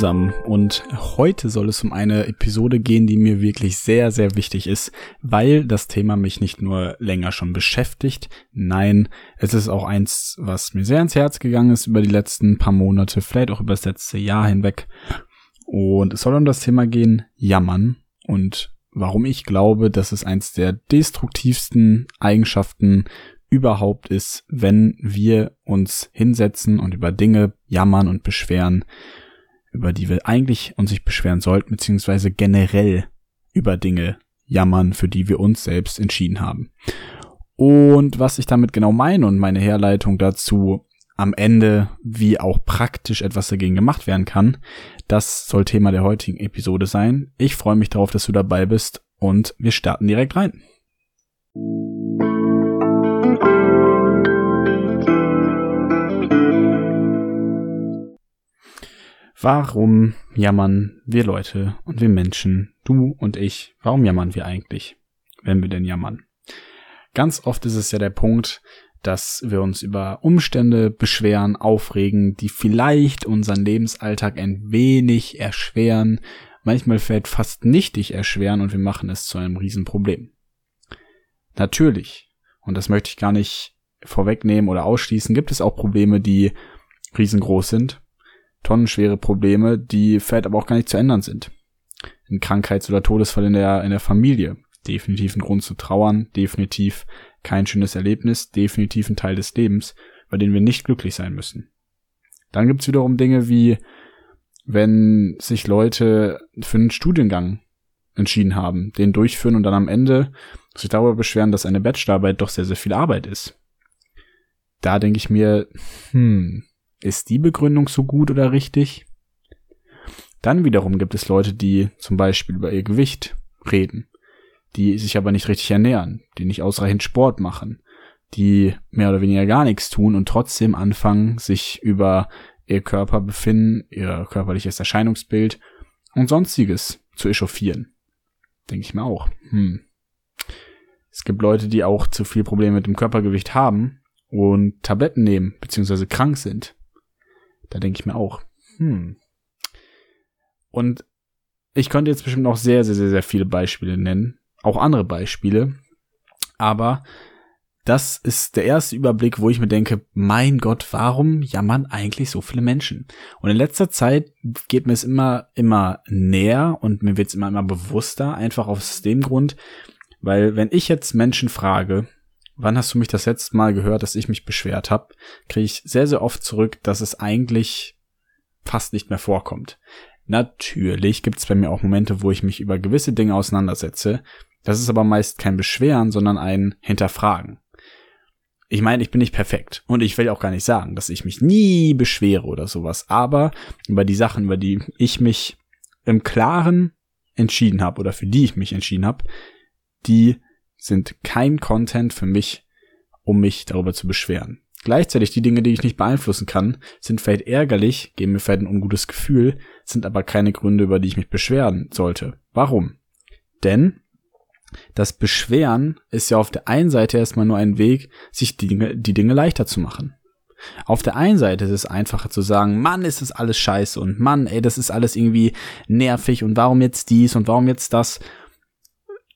Zusammen. Und heute soll es um eine Episode gehen, die mir wirklich sehr, sehr wichtig ist, weil das Thema mich nicht nur länger schon beschäftigt, nein, es ist auch eins, was mir sehr ans Herz gegangen ist über die letzten paar Monate, vielleicht auch über das letzte Jahr hinweg. Und es soll um das Thema gehen, Jammern und warum ich glaube, dass es eins der destruktivsten Eigenschaften überhaupt ist, wenn wir uns hinsetzen und über Dinge jammern und beschweren, über die wir eigentlich uns nicht beschweren sollten, beziehungsweise generell über Dinge jammern, für die wir uns selbst entschieden haben. Und was ich damit genau meine und meine Herleitung dazu am Ende, wie auch praktisch etwas dagegen gemacht werden kann, das soll Thema der heutigen Episode sein. Ich freue mich darauf, dass du dabei bist und wir starten direkt rein. Warum jammern wir Leute und wir Menschen, du und ich, warum jammern wir eigentlich, wenn wir denn jammern? Ganz oft ist es ja der Punkt, dass wir uns über Umstände beschweren, aufregen, die vielleicht unseren Lebensalltag ein wenig erschweren, manchmal vielleicht fast nichtig erschweren und wir machen es zu einem Riesenproblem. Natürlich, und das möchte ich gar nicht vorwegnehmen oder ausschließen, gibt es auch Probleme, die riesengroß sind tonnenschwere Probleme, die vielleicht aber auch gar nicht zu ändern sind. Ein Krankheits- oder Todesfall in der, in der Familie. Definitiv ein Grund zu trauern, definitiv kein schönes Erlebnis, definitiv ein Teil des Lebens, bei dem wir nicht glücklich sein müssen. Dann gibt's wiederum Dinge wie, wenn sich Leute für einen Studiengang entschieden haben, den durchführen und dann am Ende sich darüber beschweren, dass eine Bachelorarbeit doch sehr, sehr viel Arbeit ist. Da denke ich mir, hm, ist die Begründung so gut oder richtig? Dann wiederum gibt es Leute, die zum Beispiel über ihr Gewicht reden, die sich aber nicht richtig ernähren, die nicht ausreichend Sport machen, die mehr oder weniger gar nichts tun und trotzdem anfangen, sich über ihr Körper befinden, ihr körperliches Erscheinungsbild und sonstiges zu echauffieren. Denke ich mir auch. Hm. Es gibt Leute, die auch zu viel Probleme mit dem Körpergewicht haben und Tabletten nehmen, beziehungsweise krank sind. Da denke ich mir auch, hm. Und ich könnte jetzt bestimmt noch sehr, sehr, sehr, sehr viele Beispiele nennen. Auch andere Beispiele. Aber das ist der erste Überblick, wo ich mir denke, mein Gott, warum jammern eigentlich so viele Menschen? Und in letzter Zeit geht mir es immer, immer näher und mir wird es immer, immer bewusster, einfach aus dem Grund, weil wenn ich jetzt Menschen frage, wann hast du mich das letzte Mal gehört, dass ich mich beschwert habe, kriege ich sehr, sehr oft zurück, dass es eigentlich fast nicht mehr vorkommt. Natürlich gibt es bei mir auch Momente, wo ich mich über gewisse Dinge auseinandersetze. Das ist aber meist kein Beschweren, sondern ein Hinterfragen. Ich meine, ich bin nicht perfekt und ich will auch gar nicht sagen, dass ich mich nie beschwere oder sowas, aber über die Sachen, über die ich mich im Klaren entschieden habe oder für die ich mich entschieden habe, die sind kein Content für mich, um mich darüber zu beschweren. Gleichzeitig die Dinge, die ich nicht beeinflussen kann, sind vielleicht ärgerlich, geben mir vielleicht ein ungutes Gefühl, sind aber keine Gründe, über die ich mich beschweren sollte. Warum? Denn das Beschweren ist ja auf der einen Seite erstmal nur ein Weg, sich die Dinge, die Dinge leichter zu machen. Auf der einen Seite ist es einfacher zu sagen, Mann, ist das alles scheiße und Mann, ey, das ist alles irgendwie nervig und warum jetzt dies und warum jetzt das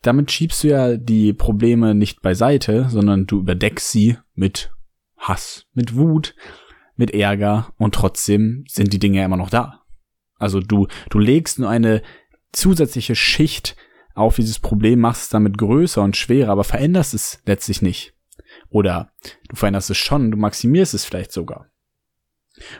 damit schiebst du ja die Probleme nicht beiseite, sondern du überdeckst sie mit Hass, mit Wut, mit Ärger und trotzdem sind die Dinge ja immer noch da. Also du, du legst nur eine zusätzliche Schicht auf dieses Problem, machst es damit größer und schwerer, aber veränderst es letztlich nicht. Oder du veränderst es schon, du maximierst es vielleicht sogar.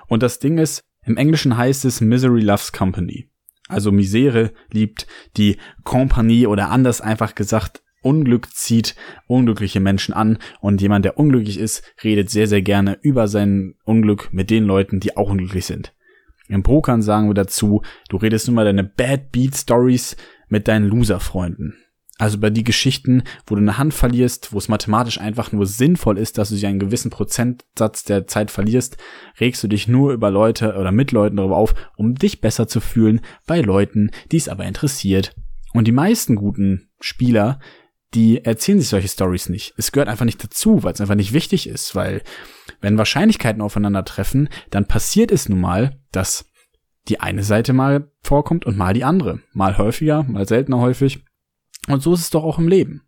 Und das Ding ist, im Englischen heißt es Misery Loves Company. Also Misere liebt die Kompanie oder anders einfach gesagt, Unglück zieht unglückliche Menschen an und jemand, der unglücklich ist, redet sehr, sehr gerne über sein Unglück mit den Leuten, die auch unglücklich sind. Im Pokern sagen wir dazu, du redest nur mal deine Bad Beat Stories mit deinen Loser-Freunden. Also bei die Geschichten, wo du eine Hand verlierst, wo es mathematisch einfach nur sinnvoll ist, dass du sie einen gewissen Prozentsatz der Zeit verlierst, regst du dich nur über Leute oder mit Leuten darüber auf, um dich besser zu fühlen bei Leuten, die es aber interessiert. Und die meisten guten Spieler, die erzählen sich solche Stories nicht. Es gehört einfach nicht dazu, weil es einfach nicht wichtig ist, weil wenn Wahrscheinlichkeiten aufeinandertreffen, dann passiert es nun mal, dass die eine Seite mal vorkommt und mal die andere. Mal häufiger, mal seltener häufig. Und so ist es doch auch im Leben.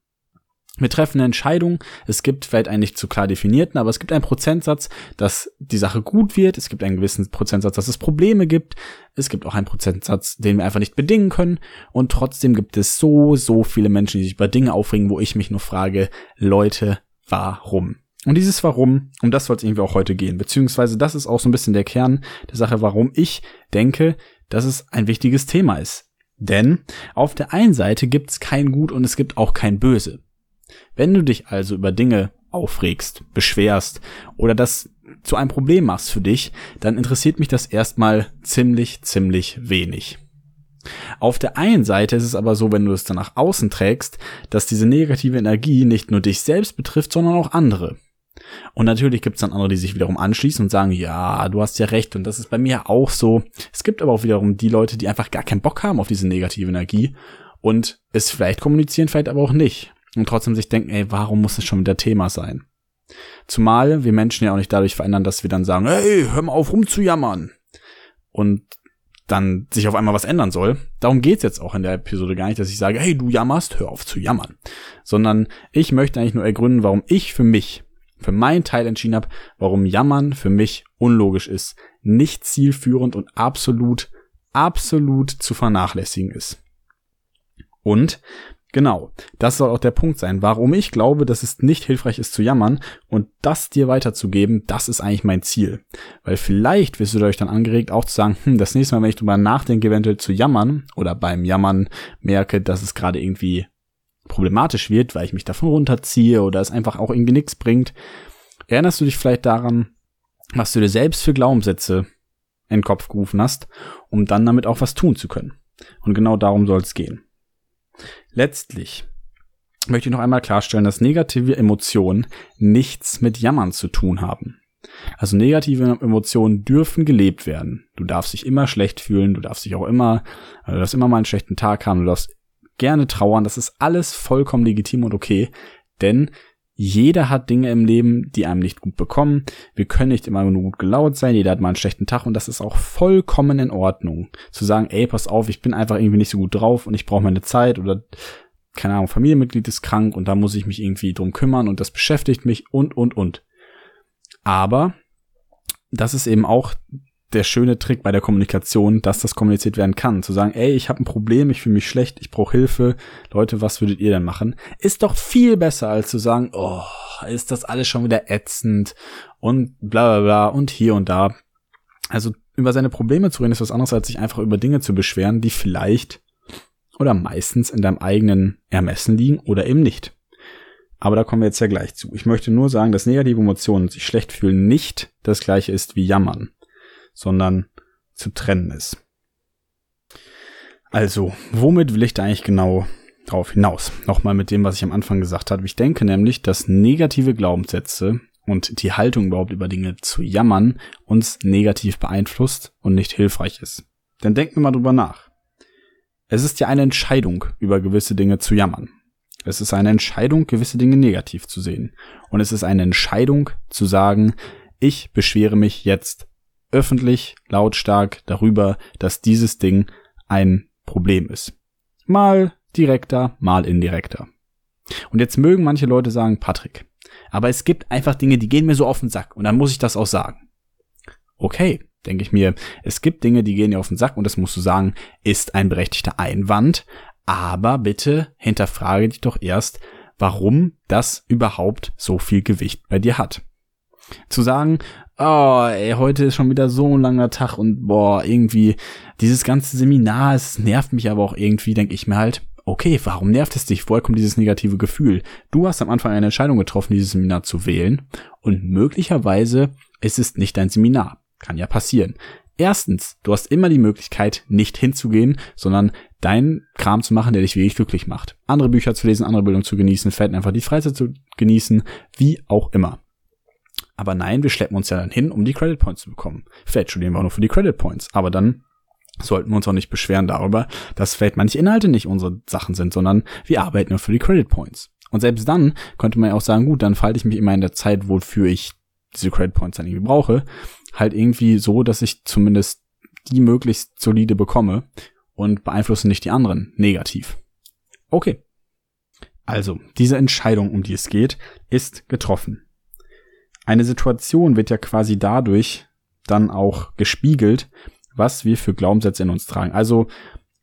Wir treffen eine Entscheidung. Es gibt vielleicht einen nicht zu klar definierten, aber es gibt einen Prozentsatz, dass die Sache gut wird. Es gibt einen gewissen Prozentsatz, dass es Probleme gibt. Es gibt auch einen Prozentsatz, den wir einfach nicht bedingen können. Und trotzdem gibt es so, so viele Menschen, die sich über Dinge aufregen, wo ich mich nur frage, Leute, warum? Und dieses Warum, um das soll es irgendwie auch heute gehen. Beziehungsweise das ist auch so ein bisschen der Kern der Sache, warum ich denke, dass es ein wichtiges Thema ist. Denn auf der einen Seite gibt es kein Gut und es gibt auch kein Böse. Wenn du dich also über Dinge aufregst, beschwerst oder das zu einem Problem machst für dich, dann interessiert mich das erstmal ziemlich, ziemlich wenig. Auf der einen Seite ist es aber so, wenn du es dann nach außen trägst, dass diese negative Energie nicht nur dich selbst betrifft, sondern auch andere. Und natürlich gibt es dann andere, die sich wiederum anschließen und sagen, ja, du hast ja recht und das ist bei mir auch so. Es gibt aber auch wiederum die Leute, die einfach gar keinen Bock haben auf diese negative Energie und es vielleicht kommunizieren, vielleicht aber auch nicht und trotzdem sich denken, ey, warum muss es schon wieder Thema sein? Zumal wir Menschen ja auch nicht dadurch verändern, dass wir dann sagen, hey, hör mal auf rumzujammern. Und dann sich auf einmal was ändern soll. Darum geht's jetzt auch in der Episode gar nicht, dass ich sage, hey, du jammerst, hör auf zu jammern. Sondern ich möchte eigentlich nur ergründen, warum ich für mich, für meinen Teil entschieden habe, warum Jammern für mich unlogisch ist, nicht zielführend und absolut, absolut zu vernachlässigen ist. Und Genau, das soll auch der Punkt sein, warum ich glaube, dass es nicht hilfreich ist zu jammern und das dir weiterzugeben, das ist eigentlich mein Ziel. Weil vielleicht wirst du dadurch dann angeregt, auch zu sagen, hm, das nächste Mal, wenn ich drüber nachdenke, eventuell zu jammern oder beim Jammern merke, dass es gerade irgendwie problematisch wird, weil ich mich davon runterziehe oder es einfach auch irgendwie nichts bringt, erinnerst du dich vielleicht daran, was du dir selbst für Glaubenssätze in den Kopf gerufen hast, um dann damit auch was tun zu können. Und genau darum soll es gehen. Letztlich möchte ich noch einmal klarstellen, dass negative Emotionen nichts mit Jammern zu tun haben. Also negative Emotionen dürfen gelebt werden. Du darfst dich immer schlecht fühlen, du darfst dich auch immer, du darfst immer mal einen schlechten Tag haben, du darfst gerne trauern, das ist alles vollkommen legitim und okay, denn jeder hat Dinge im Leben, die einem nicht gut bekommen. Wir können nicht immer nur gut gelaunt sein. Jeder hat mal einen schlechten Tag und das ist auch vollkommen in Ordnung. Zu sagen, ey, pass auf, ich bin einfach irgendwie nicht so gut drauf und ich brauche meine Zeit oder keine Ahnung, Familienmitglied ist krank und da muss ich mich irgendwie drum kümmern und das beschäftigt mich und und und. Aber das ist eben auch der schöne Trick bei der Kommunikation, dass das kommuniziert werden kann. Zu sagen, ey, ich habe ein Problem, ich fühle mich schlecht, ich brauche Hilfe. Leute, was würdet ihr denn machen? Ist doch viel besser, als zu sagen, oh, ist das alles schon wieder ätzend und bla bla bla und hier und da. Also über seine Probleme zu reden ist was anderes, als sich einfach über Dinge zu beschweren, die vielleicht oder meistens in deinem eigenen Ermessen liegen oder eben nicht. Aber da kommen wir jetzt ja gleich zu. Ich möchte nur sagen, dass negative Emotionen sich schlecht fühlen nicht das gleiche ist wie jammern sondern zu trennen ist. Also, womit will ich da eigentlich genau drauf hinaus? Nochmal mit dem, was ich am Anfang gesagt habe. Ich denke nämlich, dass negative Glaubenssätze und die Haltung überhaupt über Dinge zu jammern uns negativ beeinflusst und nicht hilfreich ist. Denn denken wir mal drüber nach. Es ist ja eine Entscheidung, über gewisse Dinge zu jammern. Es ist eine Entscheidung, gewisse Dinge negativ zu sehen. Und es ist eine Entscheidung zu sagen, ich beschwere mich jetzt öffentlich lautstark darüber, dass dieses Ding ein Problem ist. Mal direkter, mal indirekter. Und jetzt mögen manche Leute sagen, Patrick, aber es gibt einfach Dinge, die gehen mir so auf den Sack und dann muss ich das auch sagen. Okay, denke ich mir, es gibt Dinge, die gehen dir auf den Sack und das musst du sagen, ist ein berechtigter Einwand, aber bitte hinterfrage dich doch erst, warum das überhaupt so viel Gewicht bei dir hat. Zu sagen, oh, ey, heute ist schon wieder so ein langer Tag und boah, irgendwie dieses ganze Seminar, es nervt mich aber auch irgendwie, denke ich mir halt, okay, warum nervt es dich? Woher kommt dieses negative Gefühl? Du hast am Anfang eine Entscheidung getroffen, dieses Seminar zu wählen und möglicherweise ist es nicht dein Seminar. Kann ja passieren. Erstens, du hast immer die Möglichkeit, nicht hinzugehen, sondern deinen Kram zu machen, der dich wirklich glücklich macht. Andere Bücher zu lesen, andere Bildung zu genießen, vielleicht einfach die Freizeit zu genießen, wie auch immer. Aber nein, wir schleppen uns ja dann hin, um die Credit Points zu bekommen. Vielleicht studieren wir auch nur für die Credit Points. Aber dann sollten wir uns auch nicht beschweren darüber, dass vielleicht manche Inhalte nicht unsere Sachen sind, sondern wir arbeiten nur für die Credit Points. Und selbst dann könnte man ja auch sagen, gut, dann falte ich mich immer in der Zeit, wofür ich diese Credit Points dann irgendwie brauche, halt irgendwie so, dass ich zumindest die möglichst solide bekomme und beeinflusse nicht die anderen negativ. Okay. Also, diese Entscheidung, um die es geht, ist getroffen. Eine Situation wird ja quasi dadurch dann auch gespiegelt, was wir für Glaubenssätze in uns tragen. Also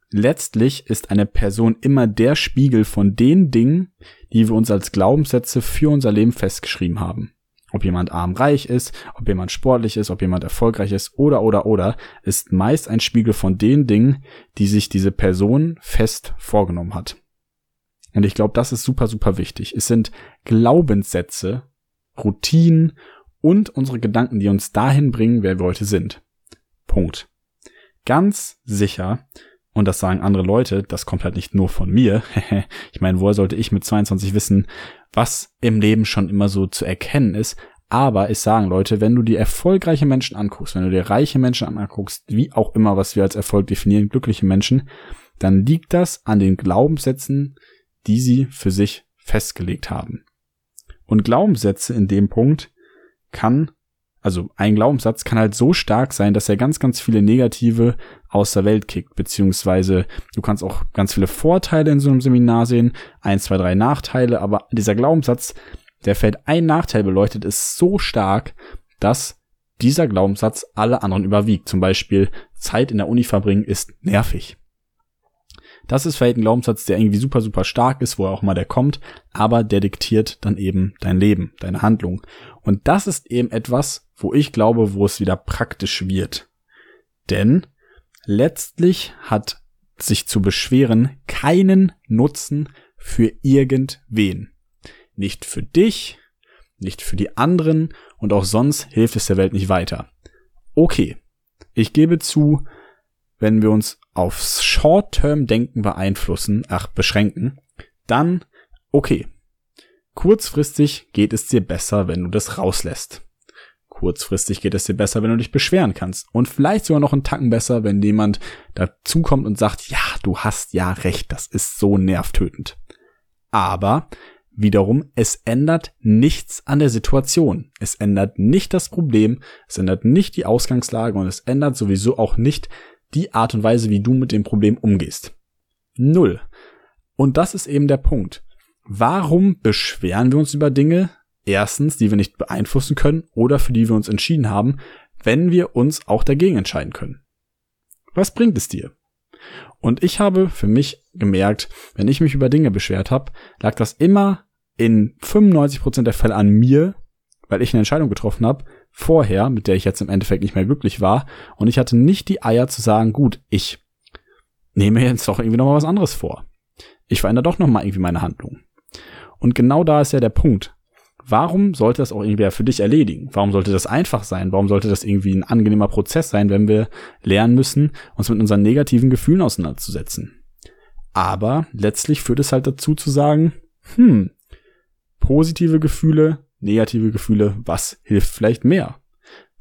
letztlich ist eine Person immer der Spiegel von den Dingen, die wir uns als Glaubenssätze für unser Leben festgeschrieben haben. Ob jemand arm reich ist, ob jemand sportlich ist, ob jemand erfolgreich ist oder oder oder, ist meist ein Spiegel von den Dingen, die sich diese Person fest vorgenommen hat. Und ich glaube, das ist super, super wichtig. Es sind Glaubenssätze, Routinen und unsere Gedanken, die uns dahin bringen, wer wir heute sind. Punkt. Ganz sicher, und das sagen andere Leute, das kommt halt nicht nur von mir. ich meine, woher sollte ich mit 22 wissen, was im Leben schon immer so zu erkennen ist? Aber ich sagen Leute, wenn du dir erfolgreiche Menschen anguckst, wenn du dir reiche Menschen anguckst, wie auch immer, was wir als Erfolg definieren, glückliche Menschen, dann liegt das an den Glaubenssätzen, die sie für sich festgelegt haben. Und Glaubenssätze in dem Punkt kann, also ein Glaubenssatz kann halt so stark sein, dass er ganz, ganz viele negative aus der Welt kickt, beziehungsweise du kannst auch ganz viele Vorteile in so einem Seminar sehen, ein, zwei, drei Nachteile, aber dieser Glaubenssatz, der fällt ein Nachteil beleuchtet, ist so stark, dass dieser Glaubenssatz alle anderen überwiegt. Zum Beispiel Zeit in der Uni verbringen ist nervig. Das ist vielleicht ein Glaubenssatz, der irgendwie super, super stark ist, wo auch mal der kommt, aber der diktiert dann eben dein Leben, deine Handlung. Und das ist eben etwas, wo ich glaube, wo es wieder praktisch wird. Denn letztlich hat sich zu beschweren keinen Nutzen für irgendwen. Nicht für dich, nicht für die anderen und auch sonst hilft es der Welt nicht weiter. Okay, ich gebe zu, wenn wir uns aufs Short-Term-Denken beeinflussen, ach, beschränken, dann okay. Kurzfristig geht es dir besser, wenn du das rauslässt. Kurzfristig geht es dir besser, wenn du dich beschweren kannst. Und vielleicht sogar noch einen Tacken besser, wenn jemand dazukommt und sagt, ja, du hast ja recht, das ist so nervtötend. Aber wiederum, es ändert nichts an der Situation. Es ändert nicht das Problem, es ändert nicht die Ausgangslage und es ändert sowieso auch nicht die Art und Weise, wie du mit dem Problem umgehst. Null. Und das ist eben der Punkt. Warum beschweren wir uns über Dinge, erstens, die wir nicht beeinflussen können oder für die wir uns entschieden haben, wenn wir uns auch dagegen entscheiden können? Was bringt es dir? Und ich habe für mich gemerkt, wenn ich mich über Dinge beschwert habe, lag das immer in 95% der Fälle an mir, weil ich eine Entscheidung getroffen habe, vorher, mit der ich jetzt im Endeffekt nicht mehr glücklich war. Und ich hatte nicht die Eier zu sagen, gut, ich nehme jetzt doch irgendwie nochmal was anderes vor. Ich verändere doch nochmal irgendwie meine Handlung. Und genau da ist ja der Punkt. Warum sollte das auch irgendwie für dich erledigen? Warum sollte das einfach sein? Warum sollte das irgendwie ein angenehmer Prozess sein, wenn wir lernen müssen, uns mit unseren negativen Gefühlen auseinanderzusetzen? Aber letztlich führt es halt dazu zu sagen, hm, positive Gefühle negative Gefühle, was hilft vielleicht mehr?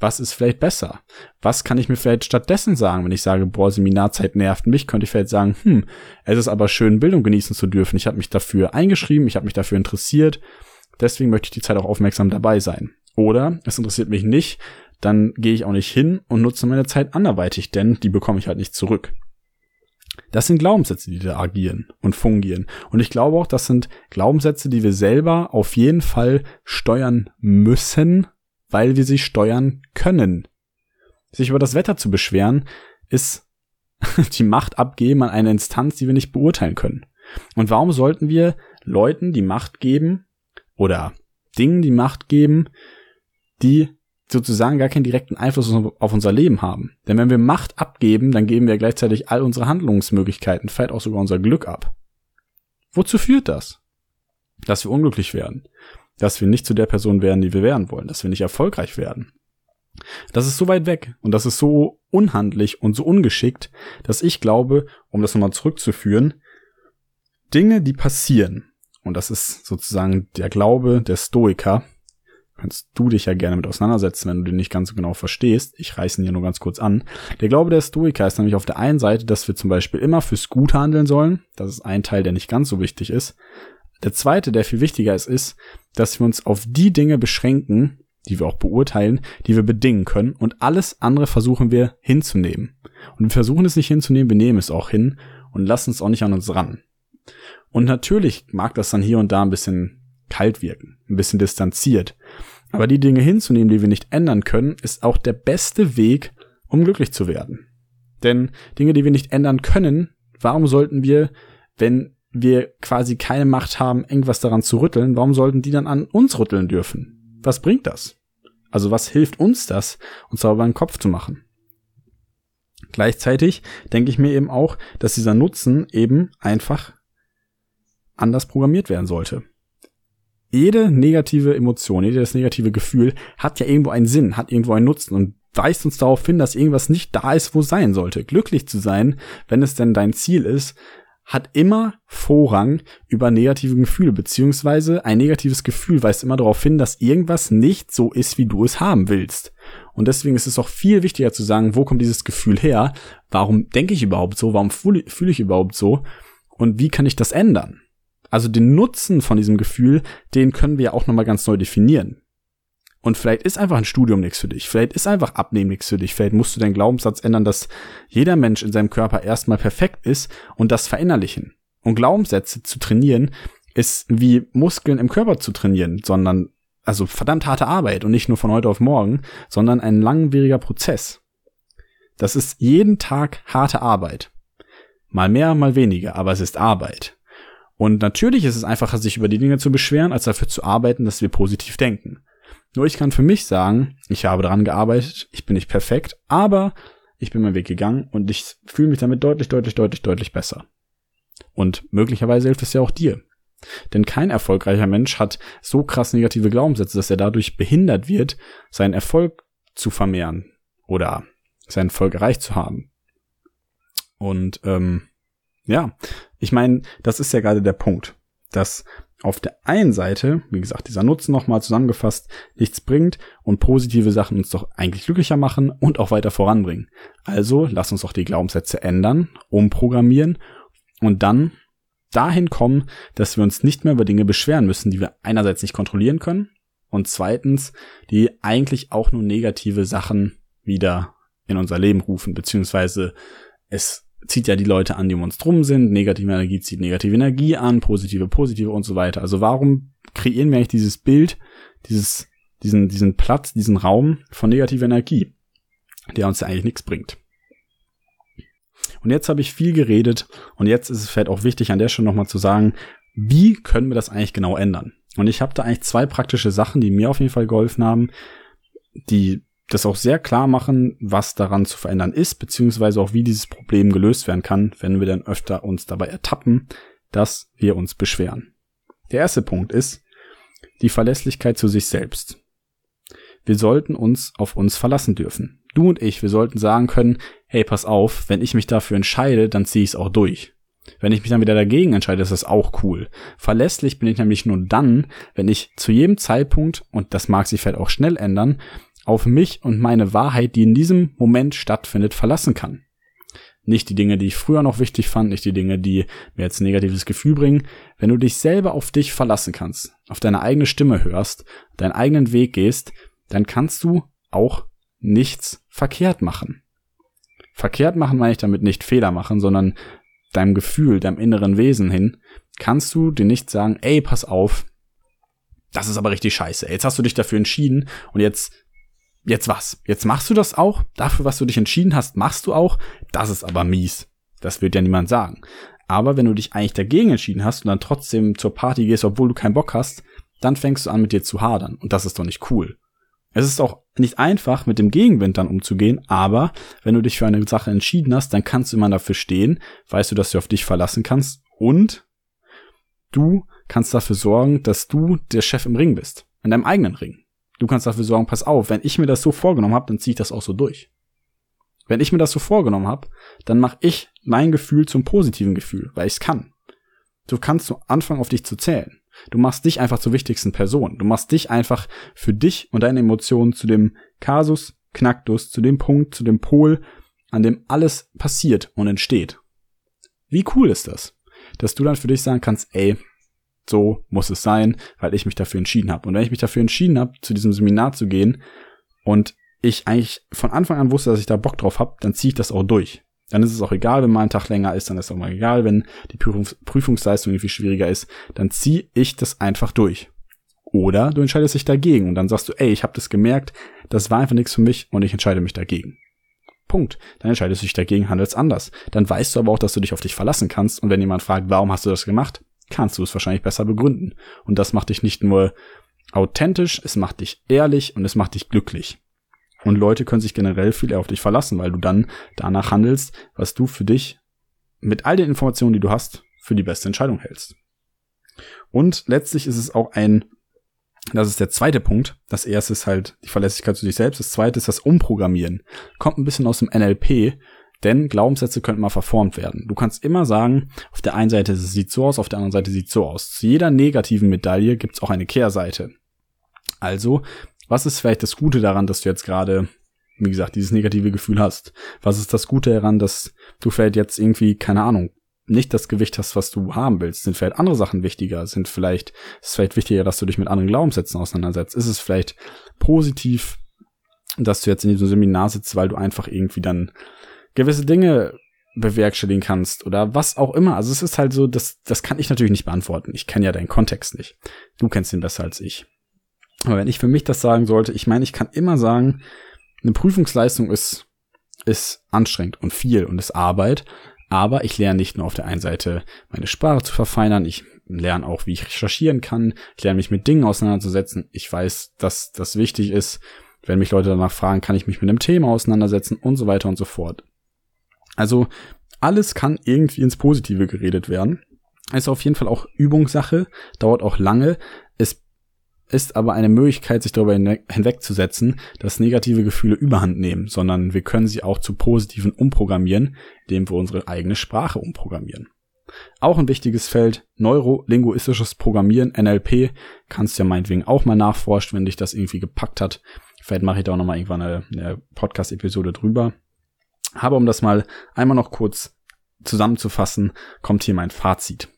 Was ist vielleicht besser? Was kann ich mir vielleicht stattdessen sagen, wenn ich sage, boah, Seminarzeit nervt mich, könnte ich vielleicht sagen, hm, es ist aber schön, Bildung genießen zu dürfen. Ich habe mich dafür eingeschrieben, ich habe mich dafür interessiert, deswegen möchte ich die Zeit auch aufmerksam dabei sein. Oder es interessiert mich nicht, dann gehe ich auch nicht hin und nutze meine Zeit anderweitig, denn die bekomme ich halt nicht zurück. Das sind Glaubenssätze, die da agieren und fungieren. Und ich glaube auch, das sind Glaubenssätze, die wir selber auf jeden Fall steuern müssen, weil wir sie steuern können. Sich über das Wetter zu beschweren, ist die Macht abgeben an eine Instanz, die wir nicht beurteilen können. Und warum sollten wir Leuten die Macht geben oder Dingen die Macht geben, die sozusagen gar keinen direkten Einfluss auf unser Leben haben. Denn wenn wir Macht abgeben, dann geben wir gleichzeitig all unsere Handlungsmöglichkeiten, vielleicht auch sogar unser Glück ab. Wozu führt das? Dass wir unglücklich werden. Dass wir nicht zu der Person werden, die wir werden wollen. Dass wir nicht erfolgreich werden. Das ist so weit weg und das ist so unhandlich und so ungeschickt, dass ich glaube, um das nochmal zurückzuführen, Dinge, die passieren, und das ist sozusagen der Glaube der Stoiker, kannst du dich ja gerne mit auseinandersetzen, wenn du den nicht ganz so genau verstehst. Ich reiße ihn hier nur ganz kurz an. Der Glaube der Stoiker ist nämlich auf der einen Seite, dass wir zum Beispiel immer fürs Gute handeln sollen. Das ist ein Teil, der nicht ganz so wichtig ist. Der zweite, der viel wichtiger ist, ist, dass wir uns auf die Dinge beschränken, die wir auch beurteilen, die wir bedingen können und alles andere versuchen wir hinzunehmen. Und wir versuchen es nicht hinzunehmen, wir nehmen es auch hin und lassen es auch nicht an uns ran. Und natürlich mag das dann hier und da ein bisschen kalt wirken, ein bisschen distanziert. Aber die Dinge hinzunehmen, die wir nicht ändern können, ist auch der beste Weg, um glücklich zu werden. Denn Dinge, die wir nicht ändern können, warum sollten wir, wenn wir quasi keine Macht haben, irgendwas daran zu rütteln, warum sollten die dann an uns rütteln dürfen? Was bringt das? Also was hilft uns das, uns darüber einen Kopf zu machen? Gleichzeitig denke ich mir eben auch, dass dieser Nutzen eben einfach anders programmiert werden sollte. Jede negative Emotion, jedes negative Gefühl hat ja irgendwo einen Sinn, hat irgendwo einen Nutzen und weist uns darauf hin, dass irgendwas nicht da ist, wo sein sollte. Glücklich zu sein, wenn es denn dein Ziel ist, hat immer Vorrang über negative Gefühle, beziehungsweise ein negatives Gefühl weist immer darauf hin, dass irgendwas nicht so ist, wie du es haben willst. Und deswegen ist es auch viel wichtiger zu sagen, wo kommt dieses Gefühl her? Warum denke ich überhaupt so? Warum fühle ich überhaupt so? Und wie kann ich das ändern? Also den Nutzen von diesem Gefühl, den können wir ja auch nochmal ganz neu definieren. Und vielleicht ist einfach ein Studium nichts für dich. Vielleicht ist einfach Abnehmen nichts für dich. Vielleicht musst du deinen Glaubenssatz ändern, dass jeder Mensch in seinem Körper erstmal perfekt ist und das verinnerlichen. Und Glaubenssätze zu trainieren ist wie Muskeln im Körper zu trainieren, sondern also verdammt harte Arbeit und nicht nur von heute auf morgen, sondern ein langwieriger Prozess. Das ist jeden Tag harte Arbeit. Mal mehr, mal weniger, aber es ist Arbeit. Und natürlich ist es einfacher, sich über die Dinge zu beschweren, als dafür zu arbeiten, dass wir positiv denken. Nur ich kann für mich sagen, ich habe daran gearbeitet, ich bin nicht perfekt, aber ich bin meinen Weg gegangen und ich fühle mich damit deutlich, deutlich, deutlich, deutlich besser. Und möglicherweise hilft es ja auch dir. Denn kein erfolgreicher Mensch hat so krass negative Glaubenssätze, dass er dadurch behindert wird, seinen Erfolg zu vermehren oder seinen Erfolg erreicht zu haben. Und ähm, ja, ich meine, das ist ja gerade der Punkt, dass auf der einen Seite, wie gesagt, dieser Nutzen nochmal zusammengefasst, nichts bringt und positive Sachen uns doch eigentlich glücklicher machen und auch weiter voranbringen. Also lass uns doch die Glaubenssätze ändern, umprogrammieren und dann dahin kommen, dass wir uns nicht mehr über Dinge beschweren müssen, die wir einerseits nicht kontrollieren können und zweitens, die eigentlich auch nur negative Sachen wieder in unser Leben rufen, beziehungsweise es zieht ja die Leute an, die um uns drum sind. Negative Energie zieht negative Energie an, positive, positive und so weiter. Also warum kreieren wir eigentlich dieses Bild, dieses, diesen, diesen Platz, diesen Raum von negativer Energie, der uns ja eigentlich nichts bringt? Und jetzt habe ich viel geredet und jetzt ist es vielleicht auch wichtig, an der Stelle nochmal zu sagen, wie können wir das eigentlich genau ändern? Und ich habe da eigentlich zwei praktische Sachen, die mir auf jeden Fall geholfen haben, die das auch sehr klar machen, was daran zu verändern ist, beziehungsweise auch wie dieses Problem gelöst werden kann, wenn wir dann öfter uns dabei ertappen, dass wir uns beschweren. Der erste Punkt ist die Verlässlichkeit zu sich selbst. Wir sollten uns auf uns verlassen dürfen. Du und ich, wir sollten sagen können, hey, pass auf, wenn ich mich dafür entscheide, dann ziehe ich es auch durch. Wenn ich mich dann wieder dagegen entscheide, ist das auch cool. Verlässlich bin ich nämlich nur dann, wenn ich zu jedem Zeitpunkt, und das mag sich vielleicht auch schnell ändern, auf mich und meine Wahrheit, die in diesem Moment stattfindet, verlassen kann. Nicht die Dinge, die ich früher noch wichtig fand, nicht die Dinge, die mir jetzt ein negatives Gefühl bringen. Wenn du dich selber auf dich verlassen kannst, auf deine eigene Stimme hörst, deinen eigenen Weg gehst, dann kannst du auch nichts verkehrt machen. Verkehrt machen meine ich damit nicht Fehler machen, sondern deinem Gefühl, deinem inneren Wesen hin, kannst du dir nicht sagen, ey, pass auf, das ist aber richtig scheiße. Jetzt hast du dich dafür entschieden und jetzt jetzt was? Jetzt machst du das auch? Dafür, was du dich entschieden hast, machst du auch? Das ist aber mies. Das wird ja niemand sagen. Aber wenn du dich eigentlich dagegen entschieden hast und dann trotzdem zur Party gehst, obwohl du keinen Bock hast, dann fängst du an, mit dir zu hadern. Und das ist doch nicht cool. Es ist auch nicht einfach, mit dem Gegenwind dann umzugehen, aber wenn du dich für eine Sache entschieden hast, dann kannst du immer dafür stehen, weißt du, dass du auf dich verlassen kannst und du kannst dafür sorgen, dass du der Chef im Ring bist. In deinem eigenen Ring. Du kannst dafür sorgen, pass auf, wenn ich mir das so vorgenommen habe, dann ziehe ich das auch so durch. Wenn ich mir das so vorgenommen habe, dann mache ich mein Gefühl zum positiven Gefühl, weil ich es kann. Du kannst so anfangen, auf dich zu zählen. Du machst dich einfach zur wichtigsten Person. Du machst dich einfach für dich und deine Emotionen zu dem Kasus Knacktus, zu dem Punkt, zu dem Pol, an dem alles passiert und entsteht. Wie cool ist das? Dass du dann für dich sagen kannst, ey, So muss es sein, weil ich mich dafür entschieden habe. Und wenn ich mich dafür entschieden habe, zu diesem Seminar zu gehen und ich eigentlich von Anfang an wusste, dass ich da Bock drauf habe, dann ziehe ich das auch durch. Dann ist es auch egal, wenn mal ein Tag länger ist, dann ist es auch mal egal, wenn die Prüfungs Prüfungsleistung irgendwie schwieriger ist, dann ziehe ich das einfach durch. Oder du entscheidest dich dagegen und dann sagst du, ey, ich habe das gemerkt, das war einfach nichts für mich und ich entscheide mich dagegen. Punkt. Dann entscheidest du dich dagegen, handelst anders. Dann weißt du aber auch, dass du dich auf dich verlassen kannst und wenn jemand fragt, warum hast du das gemacht, kannst du es wahrscheinlich besser begründen. Und das macht dich nicht nur authentisch, es macht dich ehrlich und es macht dich glücklich. Und Leute können sich generell viel eher auf dich verlassen, weil du dann danach handelst, was du für dich mit all den Informationen, die du hast, für die beste Entscheidung hältst. Und letztlich ist es auch ein, das ist der zweite Punkt. Das erste ist halt die Verlässlichkeit zu sich selbst. Das zweite ist das Umprogrammieren. Kommt ein bisschen aus dem NLP, denn Glaubenssätze könnten mal verformt werden. Du kannst immer sagen, auf der einen Seite sieht so aus, auf der anderen Seite sieht so aus. Zu jeder negativen Medaille gibt es auch eine Kehrseite. Also was ist vielleicht das Gute daran, dass du jetzt gerade, wie gesagt, dieses negative Gefühl hast? Was ist das Gute daran, dass du vielleicht jetzt irgendwie, keine Ahnung, nicht das Gewicht hast, was du haben willst? Sind vielleicht andere Sachen wichtiger? Sind vielleicht, ist es vielleicht wichtiger, dass du dich mit anderen Glaubenssätzen auseinandersetzt? Ist es vielleicht positiv, dass du jetzt in diesem Seminar sitzt, weil du einfach irgendwie dann gewisse Dinge bewerkstelligen kannst oder was auch immer. Also es ist halt so, das, das kann ich natürlich nicht beantworten. Ich kenne ja deinen Kontext nicht. Du kennst ihn besser als ich. Aber wenn ich für mich das sagen sollte, ich meine, ich kann immer sagen, eine Prüfungsleistung ist, ist anstrengend und viel und ist Arbeit. Aber ich lerne nicht nur auf der einen Seite meine Sprache zu verfeinern, ich lerne auch, wie ich recherchieren kann, ich lerne mich mit Dingen auseinanderzusetzen. Ich weiß, dass das wichtig ist. Wenn mich Leute danach fragen, kann ich mich mit einem Thema auseinandersetzen und so weiter und so fort. Also alles kann irgendwie ins Positive geredet werden. Ist auf jeden Fall auch Übungssache, dauert auch lange. Es ist aber eine Möglichkeit, sich darüber hinwegzusetzen, dass negative Gefühle überhand nehmen, sondern wir können sie auch zu positiven umprogrammieren, indem wir unsere eigene Sprache umprogrammieren. Auch ein wichtiges Feld, neurolinguistisches Programmieren, NLP, kannst ja meinetwegen auch mal nachforschen, wenn dich das irgendwie gepackt hat. Vielleicht mache ich da auch nochmal irgendwann eine, eine Podcast-Episode drüber. Aber um das mal einmal noch kurz zusammenzufassen, kommt hier mein Fazit.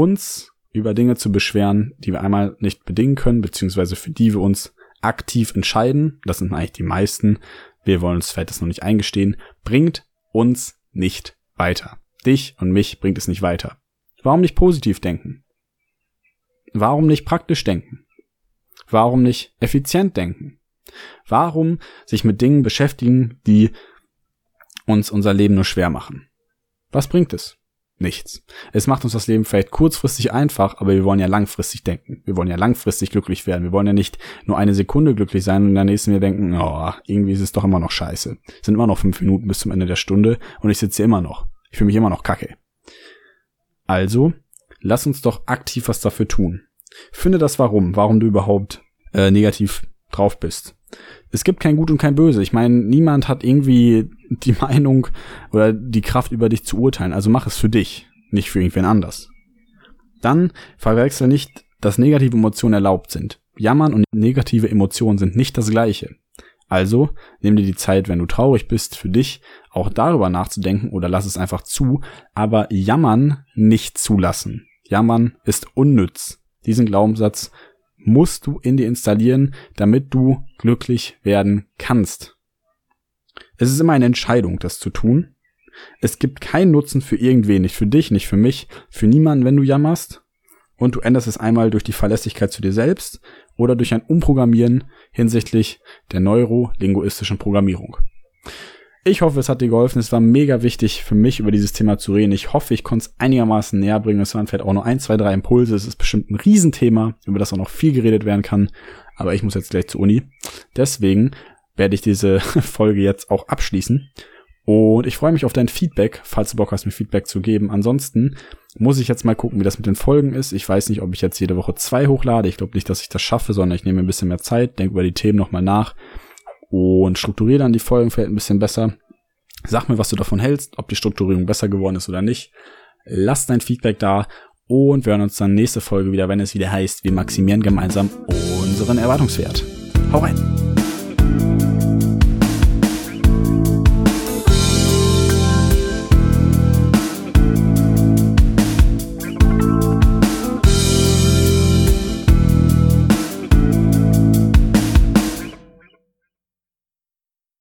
uns über Dinge zu beschweren, die wir einmal nicht bedingen können, beziehungsweise für die wir uns aktiv entscheiden, das sind eigentlich die meisten, wir wollen uns vielleicht das noch nicht eingestehen, bringt uns nicht weiter. Dich und mich bringt es nicht weiter. Warum nicht positiv denken? Warum nicht praktisch denken? Warum nicht effizient denken? Warum sich mit Dingen beschäftigen, die uns unser Leben nur schwer machen? Was bringt es? nichts. Es macht uns das Leben vielleicht kurzfristig einfach, aber wir wollen ja langfristig denken. Wir wollen ja langfristig glücklich werden. Wir wollen ja nicht nur eine Sekunde glücklich sein und in der nächsten wir denken, oh, irgendwie ist es doch immer noch scheiße. Es sind immer noch fünf Minuten bis zum Ende der Stunde und ich sitze immer noch. Ich fühle mich immer noch kacke. Also, lass uns doch aktiv was dafür tun. Finde das Warum, warum du überhaupt äh, negativ drauf bist. Es gibt kein Gut und kein Böse. Ich meine, niemand hat irgendwie die Meinung oder die Kraft über dich zu urteilen. Also mach es für dich, nicht für irgendwen anders. Dann verwechsel nicht, dass negative Emotionen erlaubt sind. Jammern und negative Emotionen sind nicht das gleiche. Also nimm dir die Zeit, wenn du traurig bist, für dich auch darüber nachzudenken oder lass es einfach zu, aber jammern nicht zulassen. Jammern ist unnütz. Diesen Glaubenssatz musst du in dir installieren, damit du glücklich werden kannst. Es ist immer eine Entscheidung, das zu tun. Es gibt keinen Nutzen für irgendwen, nicht für dich, nicht für mich, für niemanden, wenn du jammerst. Und du änderst es einmal durch die Verlässlichkeit zu dir selbst oder durch ein Umprogrammieren hinsichtlich der neurolinguistischen Programmierung. Ich hoffe, es hat dir geholfen. Es war mega wichtig für mich, über dieses Thema zu reden. Ich hoffe, ich konnte es einigermaßen näher bringen. Es waren vielleicht auch nur ein, zwei, drei Impulse. Es ist bestimmt ein Riesenthema, über das auch noch viel geredet werden kann. Aber ich muss jetzt gleich zur Uni. Deswegen werde ich diese Folge jetzt auch abschließen. Und ich freue mich auf dein Feedback, falls du Bock hast, mir Feedback zu geben. Ansonsten muss ich jetzt mal gucken, wie das mit den Folgen ist. Ich weiß nicht, ob ich jetzt jede Woche zwei hochlade. Ich glaube nicht, dass ich das schaffe, sondern ich nehme ein bisschen mehr Zeit, denke über die Themen nochmal nach und strukturiere dann die Folgen vielleicht ein bisschen besser. Sag mir, was du davon hältst, ob die Strukturierung besser geworden ist oder nicht. Lass dein Feedback da und wir hören uns dann nächste Folge wieder, wenn es wieder heißt, wir maximieren gemeinsam unseren Erwartungswert. Hau rein!